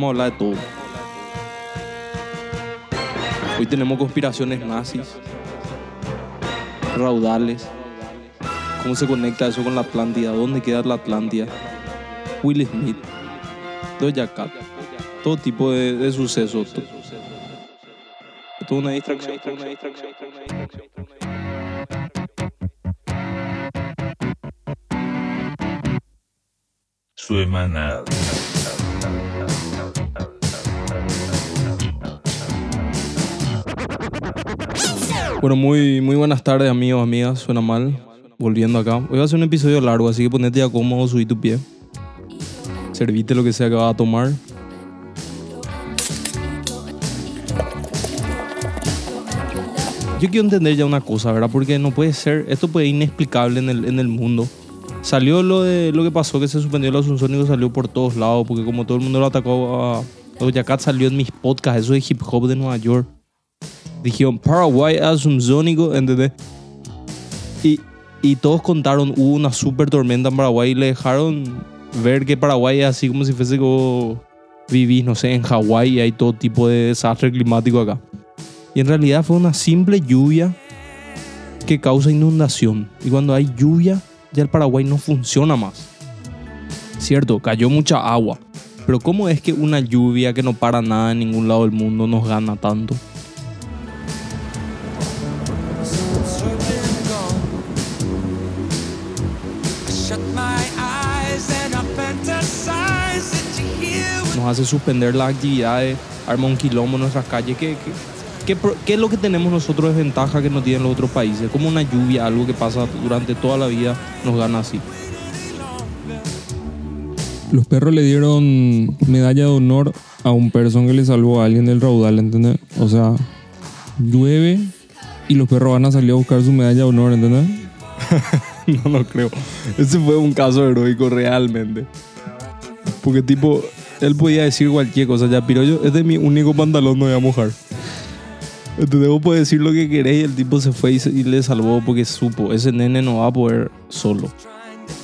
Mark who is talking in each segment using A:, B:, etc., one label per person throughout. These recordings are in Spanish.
A: Vamos a hablar de todo. Hoy tenemos conspiraciones nazis, raudales, cómo se conecta eso con la Atlántida, dónde queda la Atlántida, Will Smith, Doja todo tipo de, sucesos. to- Toda una distracción. distracción.
B: Semanal.
A: Bueno, muy, muy buenas tardes amigos, amigas, suena mal, volviendo acá. Hoy va a ser un episodio largo, así que ponete ya cómodo, subí tu pie. Servite lo que sea que vas a tomar. Yo quiero entender ya una cosa, ¿verdad? Porque no puede ser, esto puede ser inexplicable en el, en el mundo. Salió lo de lo que pasó, que se suspendió el Asunzónico, salió por todos lados, porque como todo el mundo lo atacó a Doja Cat, salió en mis podcasts, eso de hip hop de Nueva York. Dijeron Paraguay Asunzónico, ¿entendés? Y, y todos contaron, hubo una super tormenta en Paraguay y le dejaron ver que Paraguay es así como si fuese como vivís, no sé, en Hawái y hay todo tipo de desastre climático acá. Y en realidad fue una simple lluvia que causa inundación. Y cuando hay lluvia, ya el Paraguay no funciona más. Cierto, cayó mucha agua. Pero ¿cómo es que una lluvia que no para nada en ningún lado del mundo nos gana tanto? Hace suspender las actividades, arma un quilombo en nuestras calles. ¿Qué, qué, qué es lo que tenemos nosotros de ventaja que no tienen los otros países? Como una lluvia, algo que pasa durante toda la vida, nos gana así.
C: Los perros le dieron medalla de honor a un person que le salvó a alguien del raudal, ¿entendés? O sea, llueve y los perros van a salir a buscar su medalla de honor, ¿entendés?
A: No lo creo. Ese fue un caso heroico realmente. Porque tipo, él podía decir cualquier cosa. Ya, pero yo, este es mi único pantalón, no voy a mojar. Entonces vos decir lo que querés y el tipo se fue y, se- y le salvó porque supo, ese nene no va a poder solo.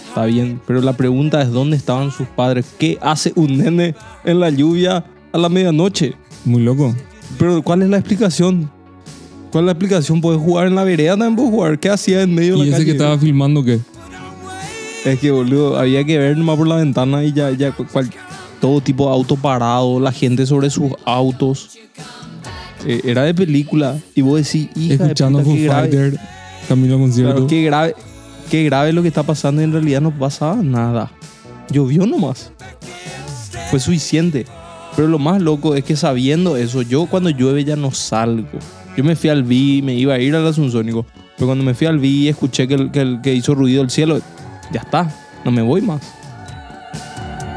A: Está bien, pero la pregunta es dónde estaban sus padres. ¿Qué hace un nene en la lluvia a la medianoche?
C: Muy loco.
A: Pero ¿cuál es la explicación? ¿Cuál es la explicación? ¿Puedes jugar en la vereda? También puedes jugar. ¿Qué hacía en medio de
C: ¿Y
A: la
C: ese
A: calle?
C: que estaba filmando qué?
A: Es que, boludo, había que ver nomás por la ventana y ya, ya cu- cual- todo tipo de auto parado, la gente sobre sus autos. Eh, era de película. Y vos decís, hija
C: Escuchando
A: de puta, qué grave,
C: Fighter, camino al concierto.
A: claro, qué grave, qué grave lo que está pasando y en realidad no pasaba nada. Llovió nomás. Fue suficiente. Pero lo más loco es que sabiendo eso, yo cuando llueve ya no salgo. Yo me fui al B, me iba a ir al Asunzónico. Pero cuando me fui al B y escuché que, el- que, el- que hizo ruido el cielo, ya está, no me voy más.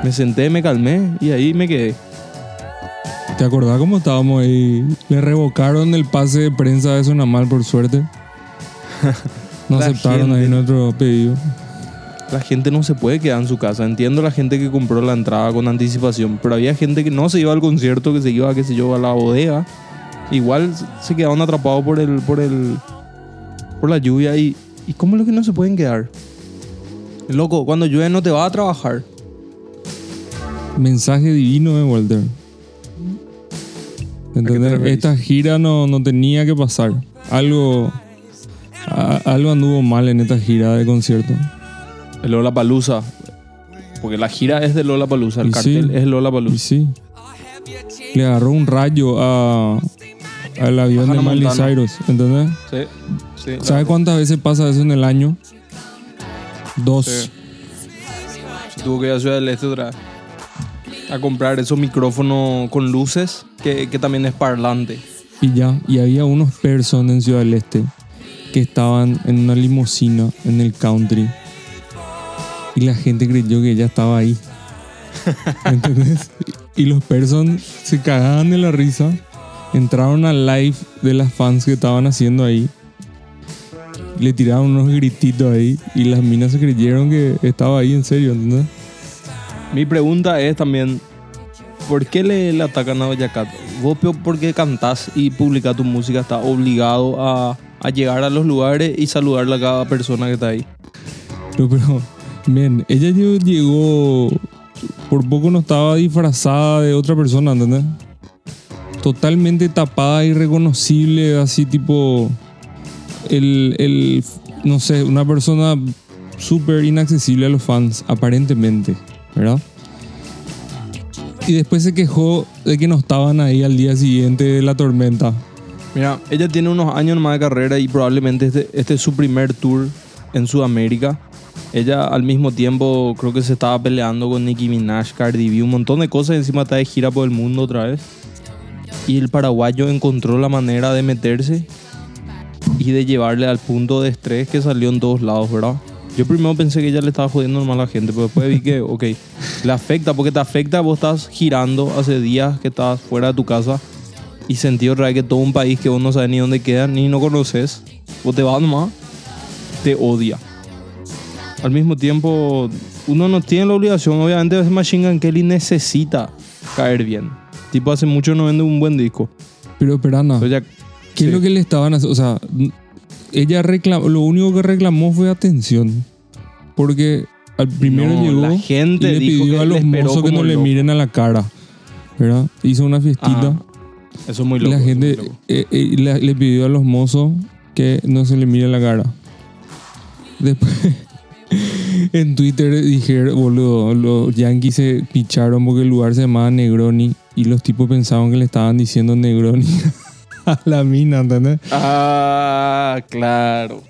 A: Me senté, me calmé y ahí me quedé.
C: ¿Te acordás cómo estábamos ahí? Le revocaron el pase de prensa de Sonamal, por suerte. No aceptaron ahí
A: gente.
C: nuestro pedido.
A: La gente no se puede quedar en su casa. Entiendo la gente que compró la entrada con anticipación, pero había gente que no se iba al concierto, que se iba, qué sé yo, a la bodega. Igual se quedaban atrapados por el, por el, por la lluvia y, y cómo es lo que no se pueden quedar. Loco, cuando llueve no te vas a trabajar.
C: Mensaje divino de Walter. ¿Entendés? Esta gira no, no tenía que pasar. Algo, a- algo anduvo mal en esta gira de concierto.
A: El Lola Palusa. Porque la gira es de Lola Palusa, el
C: Y
A: cartel
C: sí.
A: es Lola Palusa.
C: sí, le agarró un rayo a, al avión de Miley
A: Montana.
C: Cyrus. ¿Entendés?
A: Sí, sí.
C: ¿Sabes cuántas veces pasa eso en el año? Dos.
A: Sí. Se tuvo que ir a Ciudad del Este otra vez. A comprar esos micrófonos con luces, que, que también es parlante.
C: Y ya, y había unos personas en Ciudad del Este que estaban en una limusina en el country. Y la gente creyó que ella estaba ahí. ¿Entendés? Y los person se cagaban de la risa. Entraron al live de las fans que estaban haciendo ahí. Le tiraron unos grititos ahí. Y las minas se creyeron que estaba ahí en serio, ¿entendés?
A: Mi pregunta es también, ¿por qué le, atacan a Doja Cat? Vos porque cantás y publicás tu música, estás obligado a, llegar a los lugares y saludarle a cada persona que está ahí.
C: Pero, pero, bien, ella lle- llegó por poco no estaba disfrazada de otra persona, ¿entendés? Totalmente tapada, irreconocible, así tipo. El, el. No sé, una persona súper inaccesible a los fans, aparentemente, ¿verdad? Y después se quejó de que no estaban ahí al día siguiente de la tormenta.
A: Mira, ella tiene unos años más de carrera y probablemente este, este es su primer tour en Sudamérica. Ella al mismo tiempo creo que se estaba peleando con Nicki Minaj, Cardi B, un montón de cosas. Encima está de gira por el mundo otra vez. Y el paraguayo encontró la manera de meterse y de llevarle al punto de estrés que salió en todos lados, ¿verdad? Yo primero pensé que ella le estaba jodiendo normal a la gente, pero después vi que, ok, le afecta, porque te afecta, vos estás girando hace días que estás fuera de tu casa y sentí otra vez que todo un país que vos no sabes ni dónde queda, ni no conoces, vos te vas nomás, te odia. Al mismo tiempo, uno no tiene la obligación, obviamente, Machine Gun Kelly necesita caer bien. Tipo, hace mucho no vende un buen disco.
C: Pero, Perana,
A: Entonces ya-
C: ¿qué es
A: sí.
C: lo que le estaban haciendo? O sea, ella reclamó, lo único que reclamó fue atención. Porque al primero
A: No,
C: llegó
A: la gente
C: y le
A: dijo
C: pidió
A: que
C: a los mozos que no le miren a la cara. ¿Verdad? Hizo una fiestita.
A: Eso es muy loco.
C: la gente
A: loco.
C: eh, eh, la- le pidió a los mozos que no se le mire la cara. Después en Twitter dijeron, boludo, los yankees se picharon porque el lugar se llamaba Negroni y los tipos pensaban que le estaban diciendo Negroni a la mina, ¿entendés?
A: Ah, claro.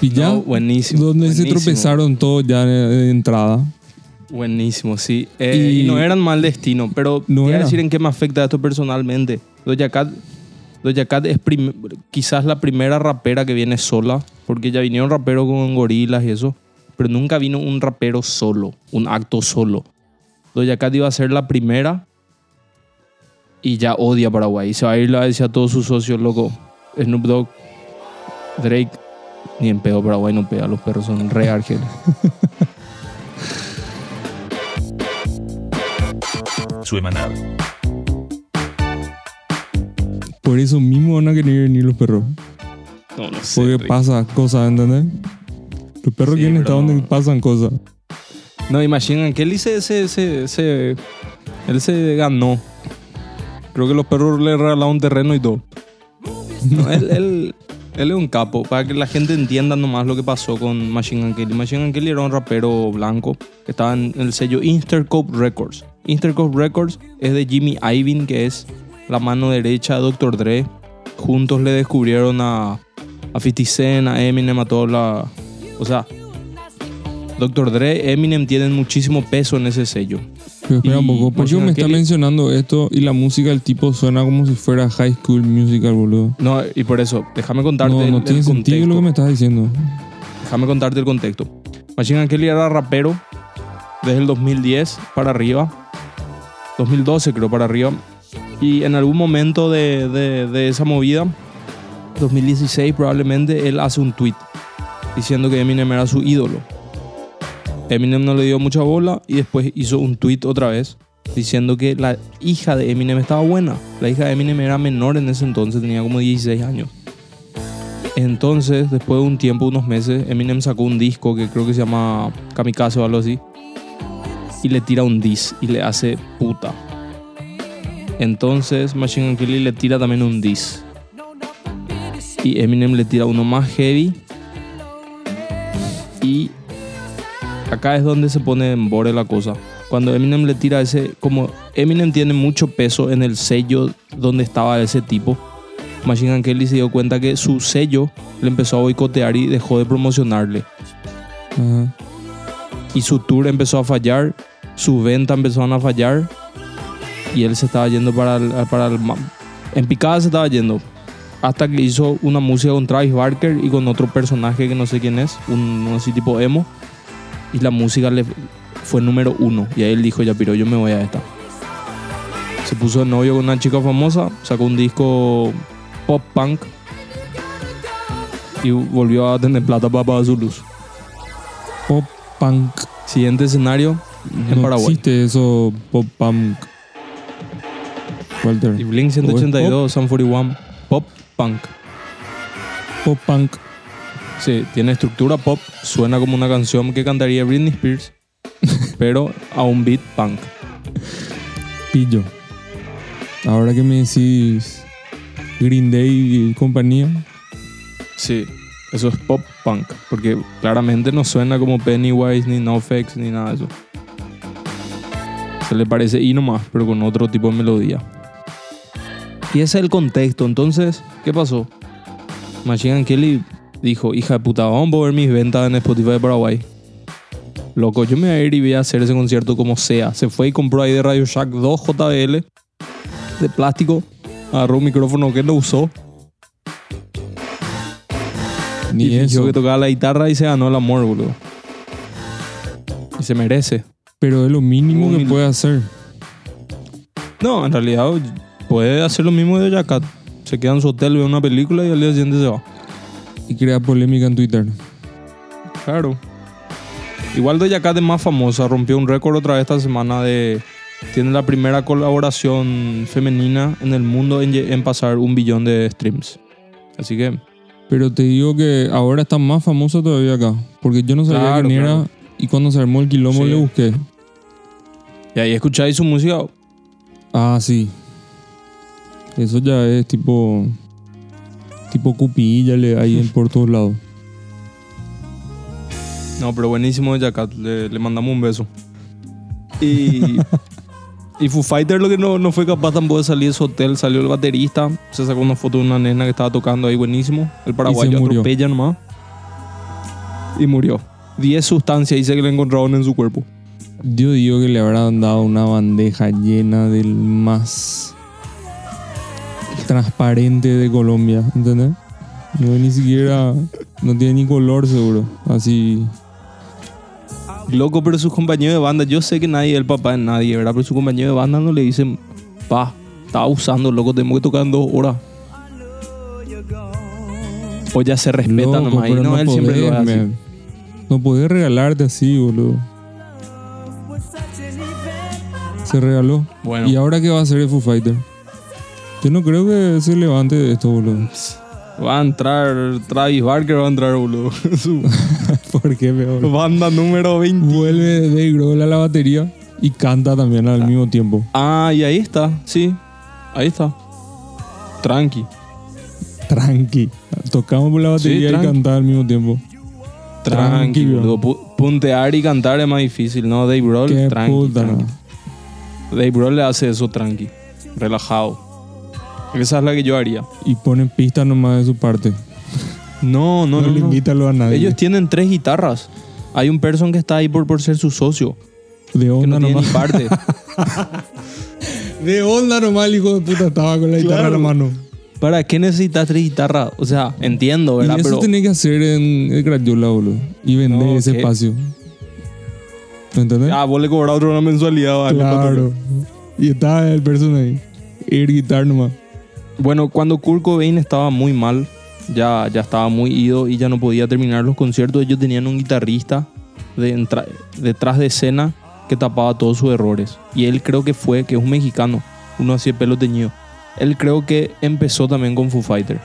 C: Y ya,
A: No, buenísimo.
C: donde se tropezaron todos ya de, entrada.
A: Buenísimo, sí. Eh, y,
C: Y-
A: no eran mal destino, pero
C: No
A: voy a
C: era.
A: decir en qué me afecta esto personalmente. Doja Cat, Doja Cat es quizás la primera rapera que viene sola, porque ya vinieron raperos con gorilas y eso, pero nunca vino un rapero solo, un acto solo. Doja Cat iba a ser la primera y ya odia a Paraguay. Y se va a ir, a decir a todos sus socios, loco, Snoop Dogg, Drake, ni en pedo Paraguay no pega, los perros son re argeles.
B: Suemanal.
C: Por eso mismo van a querer venir los perros.
A: No, no sé.
C: Porque
A: Rick.
C: pasa cosas, ¿entendés? Los perros
A: Sí,
C: quieren estar
A: no.
C: donde pasan cosas.
A: No, imaginen que él se, se, se, se- él se ganó. Creo que los perros le regalaron un terreno y todo. No, él, él, él es un capo. Para que la gente entienda nomás lo que pasó con Machine Gun Kelly. Machine Gun Kelly era un rapero blanco que estaba en el sello Intercope Records. Intercope Records es de Jimmy Iovine, que es la mano derecha de Dr. Dre. Juntos le descubrieron a, a 50 Cent, a Eminem, a toda la... O sea, Dr. Dre, Eminem tienen muchísimo peso en ese sello.
C: Pero espera un poco, ¿por qué me está mencionando esto y la música del tipo suena como si fuera High School Musical, boludo?
A: No, y por eso, déjame contarte
C: No,
A: el,
C: no
A: el
C: tiene sentido
A: contexto.
C: lo que me estás diciendo.
A: Déjame contarte el contexto. Machine Gun Kelly era rapero desde el 2010 para arriba. 2012 creo para arriba. Y en algún momento de, de- de esa movida, 2016 probablemente, él hace un tweet diciendo que Eminem era su ídolo. Eminem no le dio mucha bola y después hizo un tweet otra vez diciendo que la hija de Eminem estaba buena. La hija de Eminem era menor en ese entonces, tenía como 16 años. Entonces, después de un tiempo, unos meses, Eminem sacó un disco que creo que se llama Kamikaze o algo así. Y le tira un diss y le hace puta. Entonces, Machine Gun Kelly le tira también un diss. Y Eminem le tira uno más heavy. Y acá es donde se pone en borde la cosa. Cuando Eminem le tira ese, como Eminem tiene mucho peso en el sello donde estaba ese tipo, Machine Gun Kelly se dio cuenta que su sello le empezó a boicotear y dejó de promocionarle. Y su tour empezó a fallar, su venta empezaron a fallar y él se estaba yendo para el, para el en picada se estaba yendo. Hasta que hizo una música con Travis Barker y con otro personaje que no sé quién es, un así tipo emo. Y la música le fue número uno. Y ahí él dijo, ya piro, yo me voy a esta. Se puso de novio con una chica famosa, sacó un disco pop punk y volvió a tener plata para pagar su luz.
C: Pop punk.
A: Siguiente escenario en
C: no
A: Paraguay.
C: existe eso, pop punk. Walter.
A: Y Blink 182, Sun 41, pop punk.
C: Pop punk.
A: Sí, tiene estructura pop, suena como una canción que cantaría Britney Spears, pero a un beat punk.
C: Pillo. Ahora que me decís Green Day y compañía,
A: Sí, eso es pop punk, porque claramente no suena como Pennywise, ni NoFX, ni nada de eso. Se le parece y nomás, pero con otro tipo de melodía. Y ese es el contexto. Entonces, ¿qué pasó? Machine Gun Kelly dijo, hija de puta, vamos a mover mis ventas en Spotify de Paraguay. Loco, yo me voy a ir y voy a hacer ese concierto como sea. Se fue y compró ahí de Radio Shack 2 JBL de plástico. Agarró un micrófono que no usó.
C: ni
A: y
C: eso.
A: que tocaba la guitarra y se ganó el amor, boludo. Y se merece.
C: Pero es lo mínimo que puede hacer.
A: No, en realidad puede hacer lo mismo de Jacat. Se queda en su hotel, ve una película y al día siguiente se va.
C: Y crea polémica en Twitter.
A: Claro. Igual de Cat es más famosa. Rompió un récord otra vez esta semana de... Tiene la primera colaboración femenina en el mundo en, pasar un billón de streams. Así que...
C: Pero te digo que ahora está más famoso todavía acá. Porque yo no sabía
A: Claro,
C: quién era. Y cuando se armó el quilombo
A: Sí.
C: le busqué.
A: Y ahí escucháis su música.
C: Ah, sí. Eso ya es tipo. Tipo cupilla le hay en por todos lados.
A: No, pero buenísimo de Cat. Le, le mandamos un beso. Y... Y Foo Fighter lo que no, no fue capaz tampoco de salir de su hotel, salió el baterista, se sacó una foto de una nena que estaba tocando ahí buenísimo. El paraguayo atropella nomás. Y murió. 10 sustancias dice que le encontraron en su cuerpo.
C: Yo digo que le habrán dado una bandeja llena del más transparente de Colombia, ¿entendés? No ni siquiera, no tiene ni color seguro, así.
A: Loco, pero sus compañeros de banda, yo sé que nadie es el papá de nadie, ¿verdad? Pero sus compañeros de banda no le dicen, pa, estaba usando, loco, tenemos que tocar en dos horas. O ya se respeta
C: Loco,
A: nomás. Y
C: pero
A: no, él siempre lo hace
C: man. No podés regalarte así, boludo. Se regaló.
A: Bueno.
C: ¿Y ahora qué va a hacer el Foo Fighter? Yo no creo que se levante de esto, boludo.
A: Va a entrar Travis Barker, va a entrar, boludo.
C: ¿Por qué peor?
A: banda número 20.
C: Vuelve Dave Grohl a la batería y canta también al mismo tiempo.
A: Ah, y ahí está, sí. Ahí está. Tranqui.
C: Tranqui. Tocamos por la batería y cantar al mismo tiempo.
A: Tranqui, boludo. Pu- Puntear y cantar es más difícil, ¿no? Dave Grohl, tranqui.
C: puta,
A: tranqui.
C: no.
A: Dave Grohl le hace eso tranqui. Relajado. Esa es la que yo haría.
C: Y ponen pistas nomás de su parte.
A: No, no,
C: No,
A: no.
C: le
A: no.
C: invítalo a nadie.
A: Ellos tienen tres guitarras. Hay un person que está ahí por, por ser su socio.
C: de
A: Que
C: onda
A: no tiene
C: nomás.
A: ni parte.
C: De onda nomás el hijo de puta estaba con la guitarra en la mano.
A: ¿Para qué necesitas tres guitarras? O sea, entiendo,
C: Y
A: ¿verdad?
C: eso
A: Pero
C: tenés que hacer en el Crayola, boludo. Y vender
A: No,
C: ese espacio. ¿Me entendés?
A: ah, vos le cobras otro una mensualidad. ¿vale?
C: claro. Y estaba el person ahí. Ir guitar nomás.
A: Bueno, cuando Kurt Cobain estaba muy mal, ya, ya estaba muy ido y ya no podía terminar los conciertos, ellos tenían un guitarrista de detrás de escena que tapaba todos sus errores. Y él creo que fue, que es un mexicano, uno así de pelo teñido. Él creo que empezó también con Foo Fighter.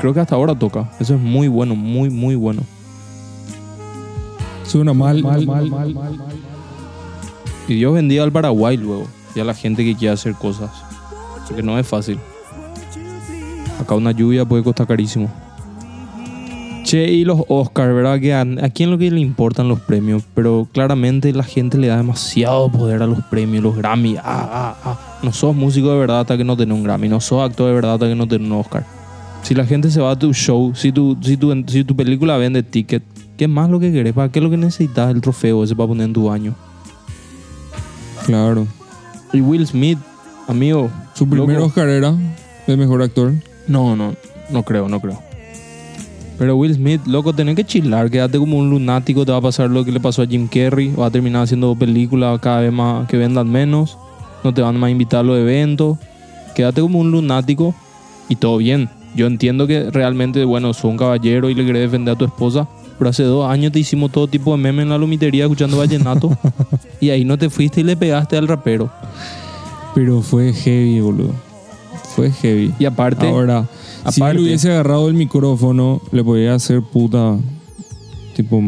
A: Creo que hasta ahora toca. Eso es muy bueno, muy, muy bueno.
C: Suena mal, mal, mal, mal,
A: Y Dios bendiga al Paraguay luego y a la gente que quiere hacer cosas. Porque no es fácil. Acá una lluvia puede costar carísimo. Che, y los Oscars, ¿verdad? Que a, a quién lo que le importan los premios, pero claramente la gente le da demasiado poder a los premios, los Grammy. Ah, ah, ah. No sos músico de verdad hasta que no tenés un Grammy, no sos actor de verdad hasta que no tenés un Oscar. Si la gente se va a tu show, si tu, si tu, si tu película vende ticket, ¿qué más lo que querés? ¿Para qué es lo que necesitas el trofeo ese para poner en tu baño?
C: Claro.
A: Y Will Smith, amigo.
C: Su primer
A: loco.
C: Oscar era de mejor actor.
A: No, no, no creo, no creo. Pero Will Smith, loco, tenés que chilar, quédate como un lunático, te va a pasar lo que le pasó a Jim Carrey, va a terminar haciendo películas cada vez más que vendan menos, no te van más a invitar a los eventos, quédate como un lunático y todo bien. Yo entiendo que realmente, bueno, sos un caballero y le querés defender a tu esposa, pero hace dos años te hicimos todo tipo de memes en la lomitería escuchando vallenato y ahí no te fuiste y le pegaste al rapero.
C: Pero fue heavy, boludo. Fue heavy.
A: Y aparte,
C: Ahora, si
A: aparte-
C: él hubiese agarrado el micrófono, le podía hacer puta. Tipo,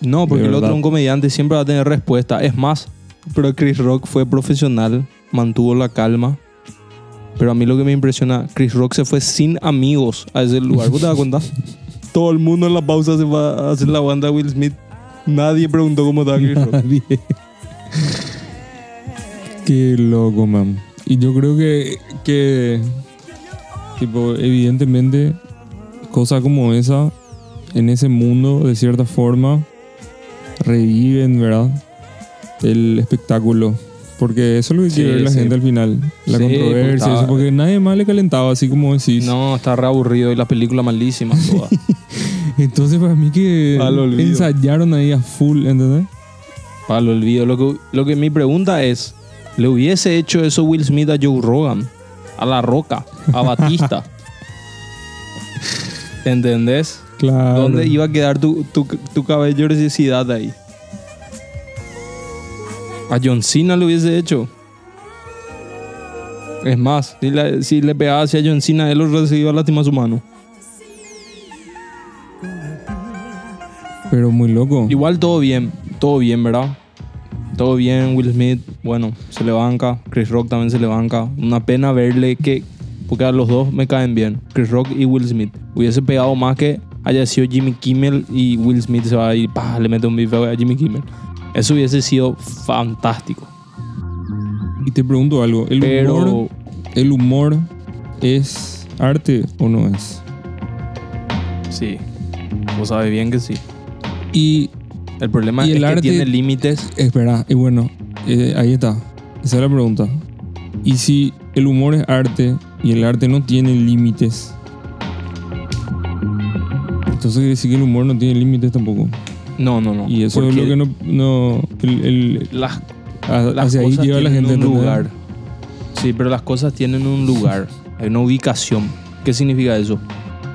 A: No, porque el otro, un comediante, siempre va a tener respuesta. Es más, pero Chris Rock fue profesional, mantuvo la calma. Pero a mí lo que me impresiona, Chris Rock se fue sin amigos a ese lugar. ¿Vos te das cuenta? Todo el mundo en la pausa se va a hacer la banda Will Smith. Nadie preguntó cómo estaba Chris Rock.
C: Nadie. Qué loco, man. Y yo creo que, que tipo, evidentemente, cosas como esa, en ese mundo, de cierta forma, reviven, ¿verdad? El espectáculo. Porque eso es lo que
A: Sí,
C: quiere ver la
A: sí.
C: gente al final. La
A: Sí,
C: controversia,
A: estaba-
C: eso, porque nadie más le calentaba, así como decís.
A: No, está re aburrido y la película malísima toda.
C: Entonces, para mí que ensayaron ahí a full, ¿entendés?
A: Para el olvido. Lo que, lo que mi pregunta es, ¿le hubiese hecho eso Will Smith a Joe Rogan? A La Roca, a Batista. ¿Entendés?
C: Claro.
A: ¿Dónde iba a quedar tu, tu, tu caballerosidad ahí? A John Cena le hubiese hecho. Es más, si le, si le pegaba hacia John Cena, él lo recibía lástima a su mano.
C: Pero muy loco.
A: Igual todo bien, todo bien, ¿verdad? Todo bien, Will Smith, bueno, se le banca. Chris Rock también se le banca. Una pena verle que, porque a los dos me caen bien, Chris Rock y Will Smith. Hubiese pegado más que haya sido Jimmy Kimmel y Will Smith se va a ir, pa, le mete un bife a Jimmy Kimmel. Eso hubiese sido fantástico.
C: Y te pregunto algo. ¿El,
A: Pero
C: humor, ¿El humor es arte o no es?
A: sí, vos sabes bien que sí.
C: Y
A: El problema
C: Y
A: es
C: el
A: que
C: arte-
A: tiene límites.
C: espera, y bueno, eh, ahí está. Esa es la pregunta. Y si el humor es arte y el arte no tiene límites, entonces quiere decir que el humor no tiene límites tampoco.
A: No, no, no.
C: Y eso es
A: porque
C: lo que no. no el- el-
A: Las
C: a-
A: las
C: hacia ahí
A: cosas
C: lleva la
A: tienen
C: gente.
A: un lugar. Sí, pero las cosas tienen un lugar, hay una ubicación. ¿Qué significa eso?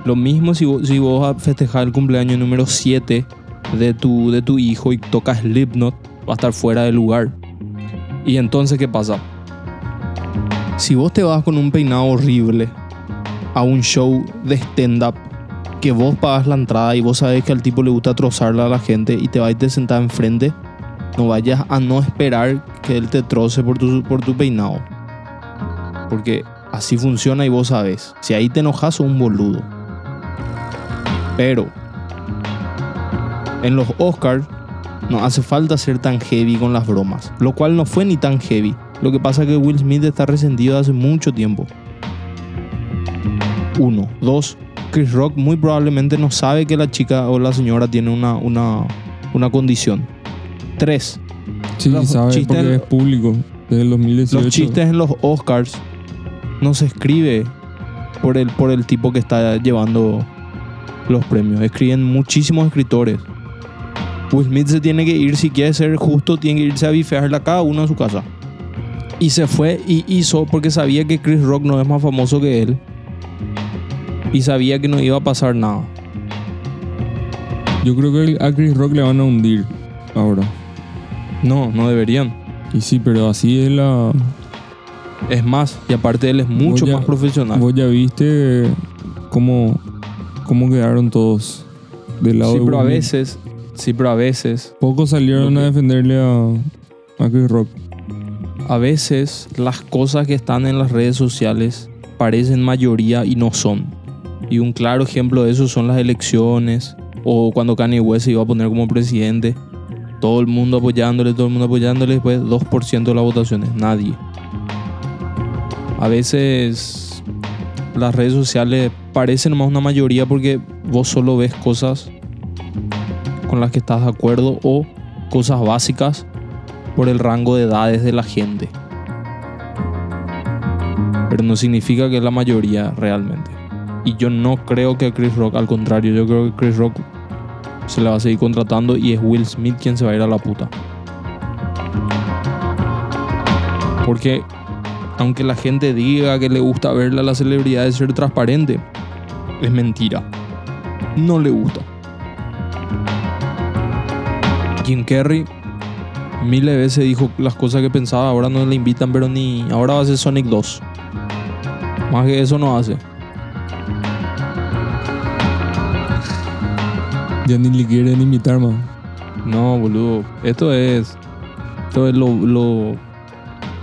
A: Lo mismo si vos, si vos festejar el cumpleaños número 7 de tu, de tu hijo y tocas Slipknot, va a estar fuera de lugar. Y entonces, ¿qué pasa? Si vos te vas con un peinado horrible a un show de stand-up, que vos pagas la entrada y vos sabés que al tipo le gusta trozarla a la gente y te vas te sentás enfrente, no vayas a no esperar que él te troce por tu, por tu peinado. Porque así funciona y vos sabes. Si ahí te enojas, un boludo. Pero en los Oscars no hace falta ser tan heavy con las bromas. Lo cual no fue ni tan heavy. Lo que pasa es que Will Smith está resentido hace mucho tiempo. Uno. Dos. Chris Rock muy probablemente no sabe que la chica o la señora tiene una, una, una condición. Tres.
C: Sí,
A: Los
C: sabe
A: chistes-
C: porque es público. Desde el 2018.
A: Los chistes en los Oscars no se escribe por el, por el tipo que está llevando los premios. Escriben muchísimos escritores. Will Smith se tiene que ir, si quiere ser justo, tiene que irse a bifearle a cada uno a su casa. Y se fue y hizo porque sabía que Chris Rock no es más famoso que él. Y sabía que no iba a pasar nada.
C: Yo creo que a Chris Rock le van a hundir ahora.
A: No, no deberían.
C: Y sí, pero así es la.
A: Es más, y aparte él es mucho más profesional.
C: Vos ya viste cómo, cómo quedaron todos del lado
A: Sí,
C: de
A: pero a veces, sí, pero a veces
C: Pocos salieron a defenderle a, a Chris Rock.
A: A veces las cosas que están en las redes sociales parecen mayoría y no son. Y un claro ejemplo de eso son las elecciones o cuando Kanye West se iba a poner como presidente. Todo el mundo apoyándole, todo el mundo apoyándole, después 2% de las votaciones, nadie. A veces las redes sociales parecen más una mayoría porque vos solo ves cosas con las que estás de acuerdo o cosas básicas por el rango de edades de la gente. Pero no significa que es la mayoría realmente. Y yo no creo que Chris Rock, al contrario, yo creo que Chris Rock se le va a seguir contratando y es Will Smith quien se va a ir a la puta. Porque aunque la gente diga que le gusta verle a las celebridades ser transparente, es mentira. No le gusta. Jim Carrey miles de veces dijo las cosas que pensaba, ahora no le invitan, pero ni ahora va a hacer Sonic 2. Más que eso no hace.
C: Ya ni le quieren invitar más.
A: No, boludo. Esto es. Esto es lo, lo,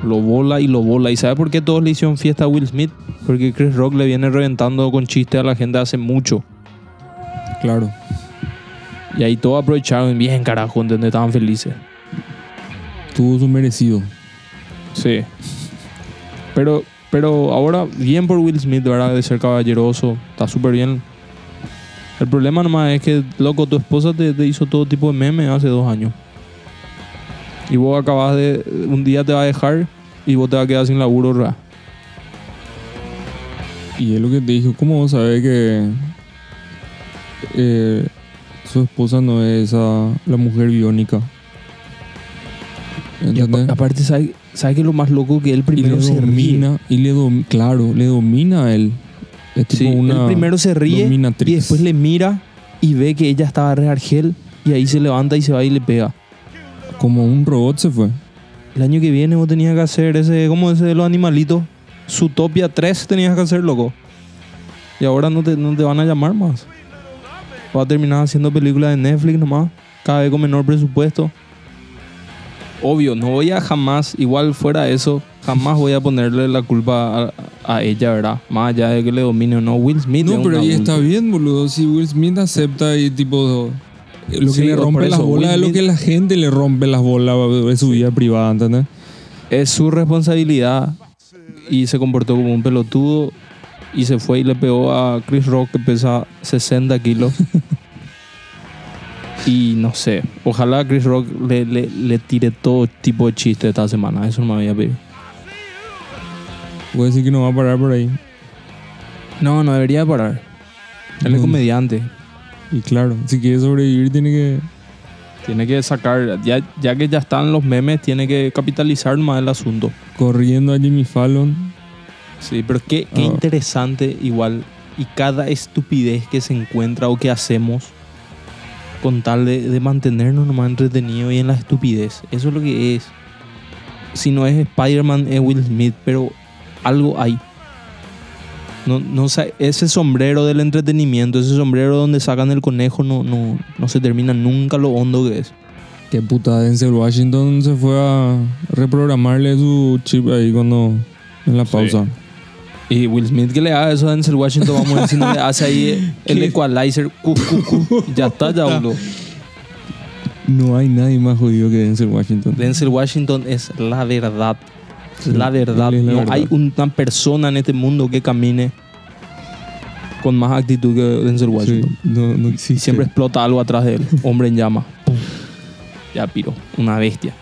A: lo bola y lo bola. ¿Y sabe por qué todos le hicieron fiesta a Will Smith? Porque Chris Rock le viene reventando con chistes a la gente hace mucho.
C: Claro.
A: Y ahí todos aprovecharon bien, carajo, donde estaban felices.
C: Tuvo su merecido.
A: Sí. Pero, pero ahora, bien por Will Smith, ¿verdad? De ser caballeroso. Está súper bien. El problema nomás es que, loco, tu esposa te, te hizo todo tipo de memes hace dos años. Y vos acabas de. Un día te va a dejar y vos te vas a quedar sin laburo, ¿verdad?
C: Y es lo que te dijo, ¿cómo vos sabés que eh, su esposa no es la mujer biónica? ¿Entendés?
A: apa- aparte, ¿sabes sabe que lo más loco que él
C: Y le
A: primero se ríe?
C: domina, y le dom- claro, le domina a él. Es tipo
A: Sí,
C: una
A: él primero se ríe y después le mira y ve que ella estaba re argel y ahí se levanta y se va y le pega.
C: Como un robot se fue.
A: El año que viene vos tenías que hacer ese, como ese de los animalitos. Zootopia 3 tenías que hacer, loco. Y ahora no te, no te van a llamar más. Vas a terminar haciendo películas de Netflix nomás. Cada vez con menor presupuesto. Obvio, no voy a jamás, igual fuera eso, jamás voy a ponerle la culpa a, a ella, ¿verdad? Más allá de que le domine o no. Will Smith
C: No, pero ahí está bien, boludo. Si Will Smith acepta y tipo... Lo que
A: Sí,
C: le rompe las bolas
A: Will
C: es lo que la gente le rompe las bolas de su vida privada, ¿entendés?
A: es su responsabilidad y se comportó como un pelotudo y se fue y le pegó a Chris Rock que pesa 60 kilos. y no sé, ojalá Chris Rock le, le, le tire todo tipo de chiste esta semana, eso no me había pedido.
C: Puede decir que no va a parar por ahí.
A: No, no debería parar. Él es comediante.
C: Y claro, si quiere sobrevivir tiene que...
A: Tiene que sacar, ya, ya que ya están los memes, tiene que capitalizar más el asunto.
C: Corriendo a Jimmy Fallon.
A: Sí, pero qué, qué
C: Ah.
A: interesante igual. Y cada estupidez que se encuentra o que hacemos con tal de, de mantenernos nomás entretenidos y en la estupidez. Eso es lo que es. Si no es Spider-Man, es Will Smith, pero algo hay. No, no, ese sombrero del entretenimiento, ese sombrero donde sacan el conejo, no, no, no se termina nunca lo hondo que es.
C: Qué puta, Denzel Washington se fue a reprogramarle su chip ahí cuando... En la pausa.
A: Y Will Smith que le haga eso a Denzel Washington, vamos a ver si no le hace ahí el equalizer. cu, cu, cu. Ya está, ya boludo.
C: No hay nadie más jodido que Denzel Washington.
A: Denzel Washington es la verdad. La verdad.
C: él es la
A: no
C: verdad.
A: hay una persona en este mundo que camine con más actitud que Denzel
C: Sí,
A: Washington.
C: no, no existe.
A: Y siempre explota algo atrás de él. Hombre en llama. Ya piro. Una bestia.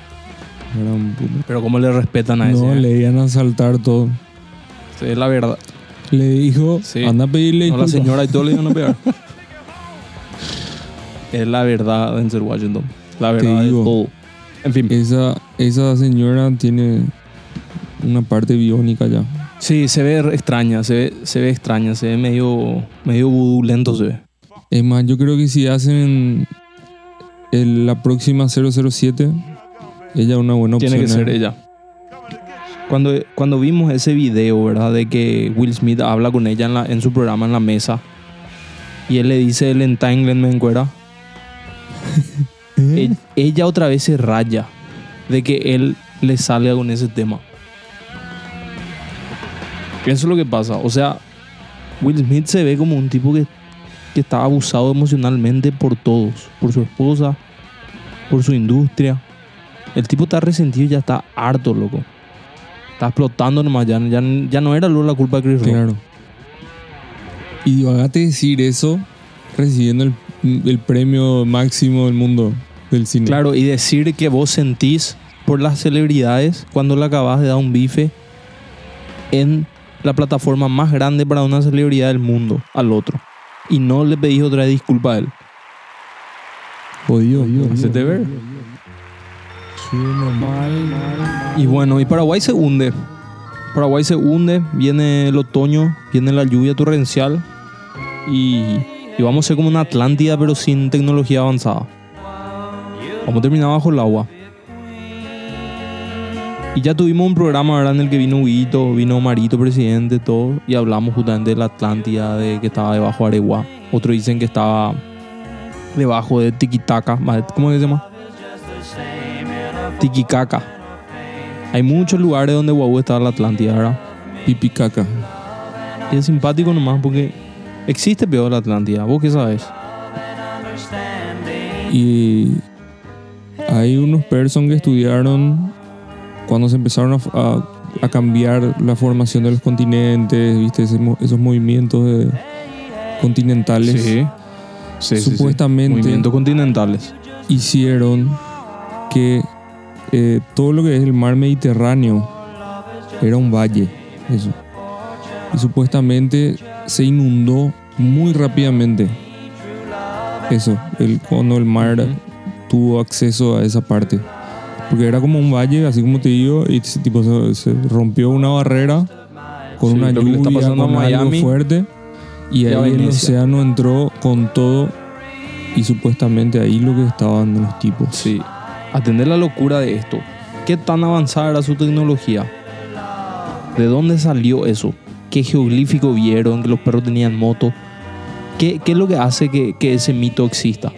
C: Gran puta.
A: Pero cómo le respetan a ese.
C: No,
A: eh?
C: le iban a saltar todo.
A: Sí, es la verdad.
C: Le dijo,
A: Sí.
C: anda a pedirle
A: No, la
C: disculpas.
A: señora y todo le iban a pegar. es la verdad, Denzel Washington. La verdad de
C: digo.
A: todo. En fin.
C: Esa, esa señora tiene una parte biónica ya.
A: Sí, se ve extraña, se ve, se ve extraña, se ve medio, medio vudú lento se ve.
C: Es más, yo creo que si hacen el- la próxima 007, ella es una buena opción.
A: Tiene que ser
C: ¿eh?
A: ella. Cuando, cuando vimos ese video, ¿verdad? De que Will Smith habla con ella en, la- en su programa en la mesa y él le dice el entanglement, ¿verdad?
C: ¿Eh?
A: E- ella otra vez se raya de que él le salga con ese tema. Eso es lo que pasa. O sea, Will Smith se ve como un tipo que, que está abusado emocionalmente por todos. Por su esposa, por su industria. El tipo está resentido y ya está harto, loco. Está explotando nomás. Ya, ya, ya no era la culpa de Chris Rock.
C: Claro. Y hágate decir eso recibiendo el, el premio máximo del mundo del cine.
A: Claro, y decir que vos sentís por las celebridades cuando le acabas de dar un bife en la plataforma más grande para una celebridad del mundo al otro. Y no le pedís otra disculpa a él.
C: Jodido. jodido.
A: Hacete ver. Y bueno, y Paraguay se hunde. Paraguay se hunde, viene el otoño, viene la lluvia torrencial y, y vamos a ser como una Atlántida pero sin tecnología avanzada. Vamos a terminar bajo el agua. Y ya tuvimos un programa ¿verdad? en el que vino Huguito, vino Marito, presidente, todo, y hablamos justamente de la Atlántida, de que estaba debajo de Aregua. Otros dicen que estaba debajo de Tikitaka, ¿cómo se llama? Tiquicaca. Hay muchos lugares donde Guau está la Atlántida, ¿verdad?
C: Pipicaca.
A: Y es simpático nomás porque existe peor la Atlántida. ¿Vos qué sabes?
C: Y hay unos personas que estudiaron cuando se empezaron a, a- a cambiar la formación de los continentes, ¿viste? Esos movimientos de- continentales.
A: Sí. Sí, sí, sí.
C: Supuestamente-
A: Movimientos continentales.
C: hicieron que eh, todo lo que es el mar Mediterráneo era un valle. Eso. Y supuestamente se inundó muy rápidamente. Eso, el, cuando el mar tuvo acceso a esa parte. Porque era como un valle, así como te digo, y se, tipo, se, se rompió una barrera con
A: Sí,
C: una
A: está
C: lluvia,
A: a
C: algo
A: Miami
C: fuerte. Y ahí el océano entró con todo y supuestamente ahí lo que estaban los tipos.
A: Sí. Atender la locura de esto. ¿Qué tan avanzada era su tecnología? ¿De dónde salió eso? ¿Qué geoglífico vieron? ¿Que los perros tenían moto? ¿Qué, qué es lo que hace que, que ese mito exista?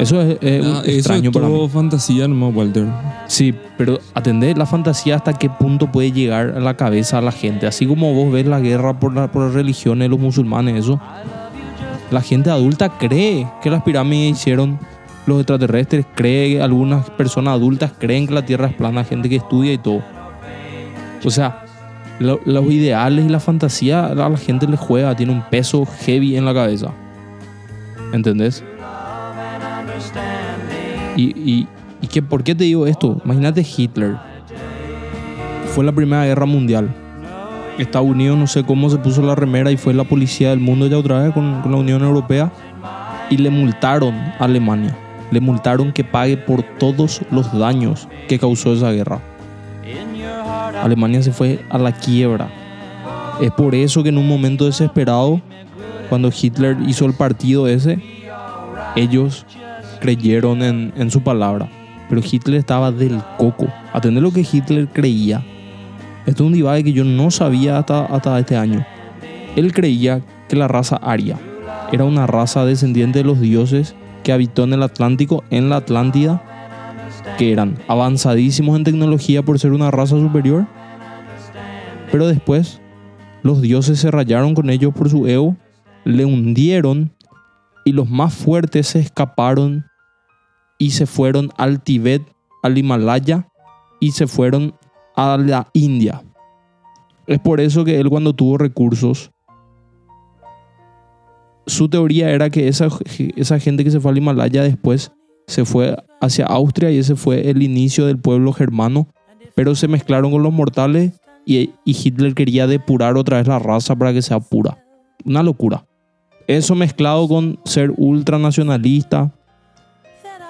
A: Eso es, es
C: Ah, eso
A: extraño
C: es
A: para mí.
C: todo fantasía nomás, Walter.
A: Sí, pero atender la fantasía hasta qué punto puede llegar a la cabeza a la gente. Así como vos ves la guerra por, la, por las religiones de los musulmanes, eso. La gente adulta cree que las pirámides hicieron los extraterrestres, cree algunas personas adultas creen que la Tierra es plana, gente que estudia y todo. O sea, lo- los ideales y la fantasía a la gente le juega, tiene un peso heavy en la cabeza. ¿Entendés? Y, y, y que, ¿por qué te digo esto? Imagínate Hitler. Fue la Primera Guerra Mundial. Estados Unidos no sé cómo se puso la remera y fue la policía del mundo ya otra vez con, con la Unión Europea y le multaron a Alemania. Le multaron que pague por todos los daños que causó esa guerra. Alemania se fue a la quiebra. Es por eso que en un momento desesperado, cuando Hitler hizo el partido ese, ellos creyeron en, en su palabra. Pero Hitler estaba del coco. Atender lo que Hitler creía. Esto es un divague que yo no sabía hasta, hasta este año. Él creía que la raza aria era una raza descendiente de los dioses que habitó en el Atlántico, en la Atlántida, que eran avanzadísimos en tecnología por ser una raza superior. Pero después los dioses se rayaron con ellos por su ego, le hundieron y los más fuertes se escaparon y se fueron al Tíbet, al Himalaya y se fueron a la India. Es por eso que él cuando tuvo recursos, su teoría era que esa, esa gente que se fue al Himalaya después se fue hacia Austria y ese fue el inicio del pueblo germano, pero se mezclaron con los mortales y, Hitler quería depurar otra vez la raza para que sea pura. Una locura. Eso mezclado con ser ultranacionalista,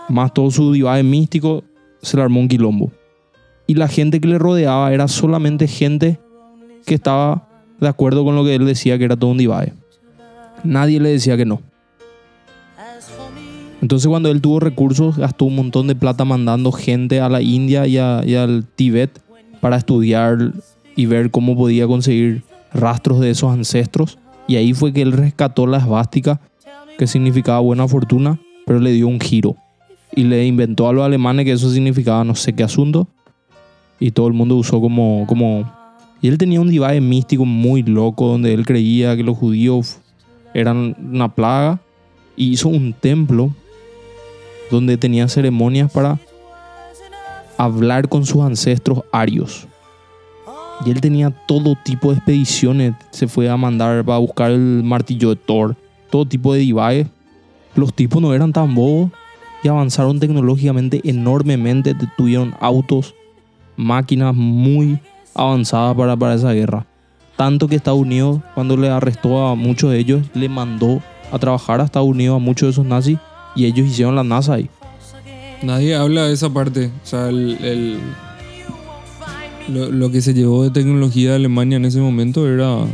A: más todo su divaje místico, se le armó un quilombo. Y la gente que le rodeaba era solamente gente que estaba de acuerdo con lo que él decía que era todo un divaje. Nadie le decía que no. Entonces cuando él tuvo recursos, gastó un montón de plata mandando gente a la India y, al Tíbet para estudiar y ver cómo podía conseguir rastros de esos ancestros. Y ahí fue que él rescató la esvástica, que significaba buena fortuna, pero le dio un giro. Y le inventó a los alemanes que eso significaba no sé qué asunto. Y todo el mundo usó como... como... Y él tenía un divaje místico muy loco, donde él creía que los judíos eran una plaga. Y hizo un templo donde tenía ceremonias para hablar con sus ancestros arios. Y él tenía todo tipo de expediciones. Se fue a mandar para buscar el martillo de Thor. Todo tipo de divague. Los tipos no eran tan bobos y avanzaron tecnológicamente enormemente. Tuvieron autos, máquinas muy avanzadas para, para esa guerra. Tanto que Estados Unidos, cuando le arrestó a muchos de ellos, le mandó a trabajar a Estados Unidos a muchos de esos nazis y ellos hicieron la NASA ahí.
C: Nadie habla de esa parte. O sea, el, el- lo, lo que se llevó de tecnología de Alemania en ese momento era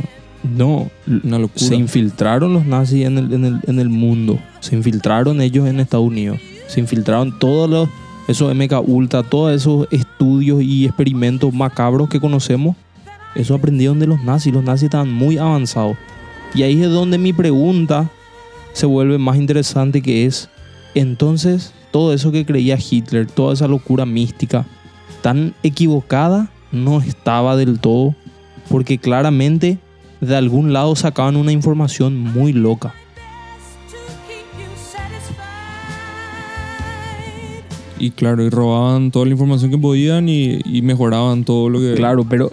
A: No,
C: una locura.
A: se infiltraron los nazis en el, en, el, en el mundo. Se infiltraron ellos en Estados Unidos. Se infiltraron todos los, esos MK Ultra, todos esos estudios y experimentos macabros que conocemos. Eso aprendieron de los nazis. Los nazis estaban muy avanzados. Y ahí es donde mi pregunta se vuelve más interesante que es Entonces, todo eso que creía Hitler, toda esa locura mística, tan equivocada, no estaba del todo, porque claramente de algún lado sacaban una información muy loca.
C: Y claro, y robaban toda la información que podían y, y mejoraban todo lo que...
A: Claro, pero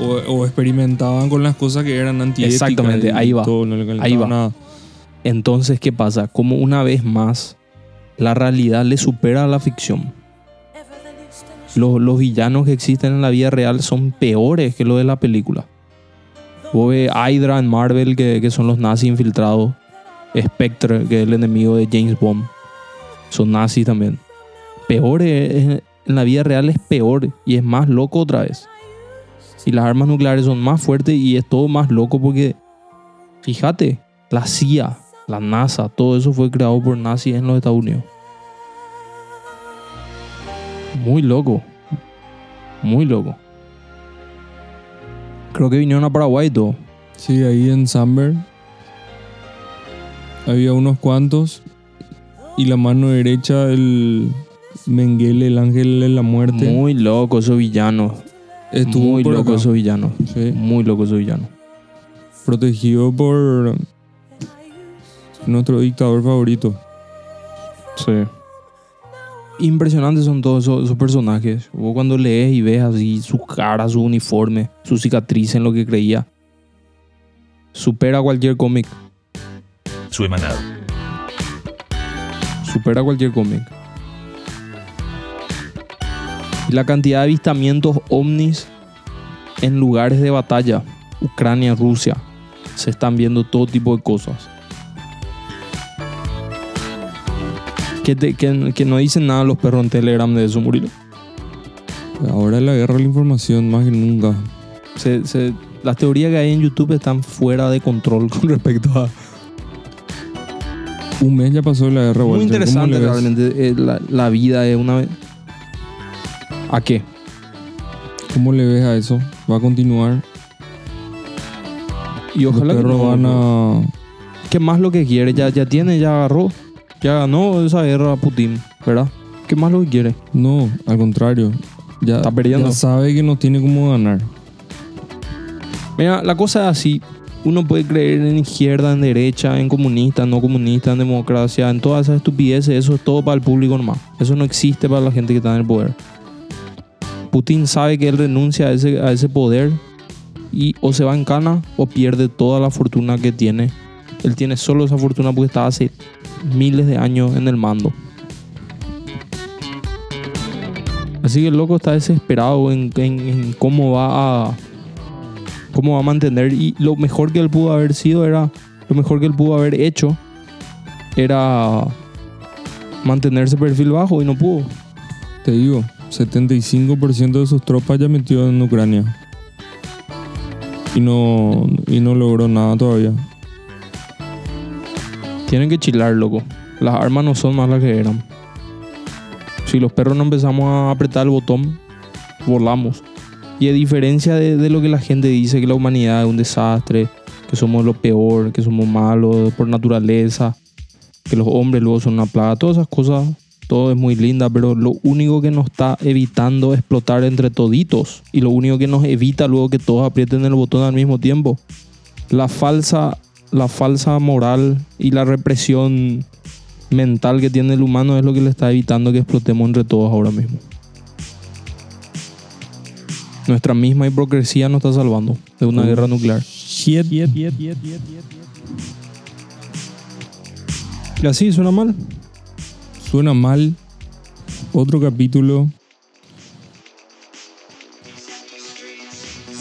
C: O, o experimentaban con las cosas que eran antiéticas.
A: Exactamente, ahí va.
C: todo, no
A: Ahí va.
C: nada.
A: entonces, ¿qué pasa? Como una vez más, la realidad le supera a la ficción. Los, los villanos que existen en la vida real son peores que los de la película. Vos ves Hydra en Marvel, que, que son los nazis infiltrados. Spectre, que es el enemigo de James Bond. Son nazis también. Peor es- es- en la vida real es peor y es más loco otra vez. Y las armas nucleares son más fuertes y es todo más loco porque, fíjate, la CIA, la NASA, todo eso fue creado por nazis en los Estados Unidos. Muy loco. Muy loco. Creo que vinieron a Paraguay y todo.
C: Sí, ahí en Samber había unos cuantos y la mano derecha el Mengele, el ángel de la muerte,
A: Muy loco esos villanos.
C: Estuvo
A: Muy
C: por
A: loco
C: acá.
A: esos villanos.
C: Sí,
A: Muy loco esos villanos.
C: protegido por nuestro dictador favorito.
A: Sí. Impresionantes son todos esos, esos personajes. Vos cuando lees y ves así su cara, su uniforme, su cicatriz en lo que creía. Supera cualquier cómic.
B: Suemanal.
A: Supera cualquier cómic. Y la cantidad de avistamientos ovnis en lugares de batalla, Ucrania, Rusia, se están viendo todo tipo de cosas. Que, te- que- que no dicen nada los perros en Telegram de eso, Murilo.
C: Ahora es la guerra de la información más que nunca.
A: Se- se- las teorías que hay en YouTube están fuera de control con respecto a...
C: Un mes ya pasó la guerra.
A: Muy
C: Walter. ¿Cómo
A: interesante realmente eh, la, la vida de una vez. ¿A qué?
C: ¿Cómo le ves a eso? ¿Va a continuar?
A: Y ojalá
C: Los
A: que no,
C: van a...
A: ¿Qué más lo que quiere? Ya, ya tiene, ya agarró. Ya ganó esa guerra Putin, ¿verdad? ¿Qué más lo que quiere?
C: No, al contrario. Ya,
A: Está perdiendo.
C: ya sabe que no tiene cómo ganar.
A: Mira, la cosa es así. Uno puede creer en izquierda, en derecha, en comunista, no comunista, en democracia, en todas esas estupideces. Eso es todo para el público nomás. Eso no existe para la gente que está en el poder. Putin sabe que él renuncia a ese, a ese poder y o se va en cana o pierde toda la fortuna que tiene. Él tiene solo esa fortuna porque está hace miles de años en el mando. Así que el loco está desesperado en, en- cómo va a cómo va a mantener y lo mejor que él pudo haber sido era lo mejor que él pudo haber hecho era mantenerse perfil bajo y no pudo.
C: Te digo, 75% de sus tropas ya metió en Ucrania. Y no, y no logró nada todavía.
A: Tienen que chilar, loco. Las armas no son más las que eran. Si los perros no empezamos a apretar el botón, volamos. Y a diferencia de, de lo que la gente dice, que la humanidad es un desastre, que somos lo peor, que somos malos por naturaleza, que los hombres luego son una plaga, todas esas cosas, todo es muy linda, pero lo único que nos está evitando explotar entre toditos y lo único que nos evita luego que todos aprieten el botón al mismo tiempo, la falsa, la falsa moral y la represión mental que tiene el humano es lo que le está evitando que explotemos entre todos ahora mismo. Nuestra misma hipocresía nos está salvando de una guerra nuclear. Y así suena mal.
C: Suena mal. Otro capítulo.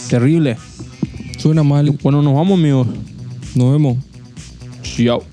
A: Terrible.
C: Suena mal.
A: Bueno, nos vamos, amigos.
C: Nos vemos.
A: Chao.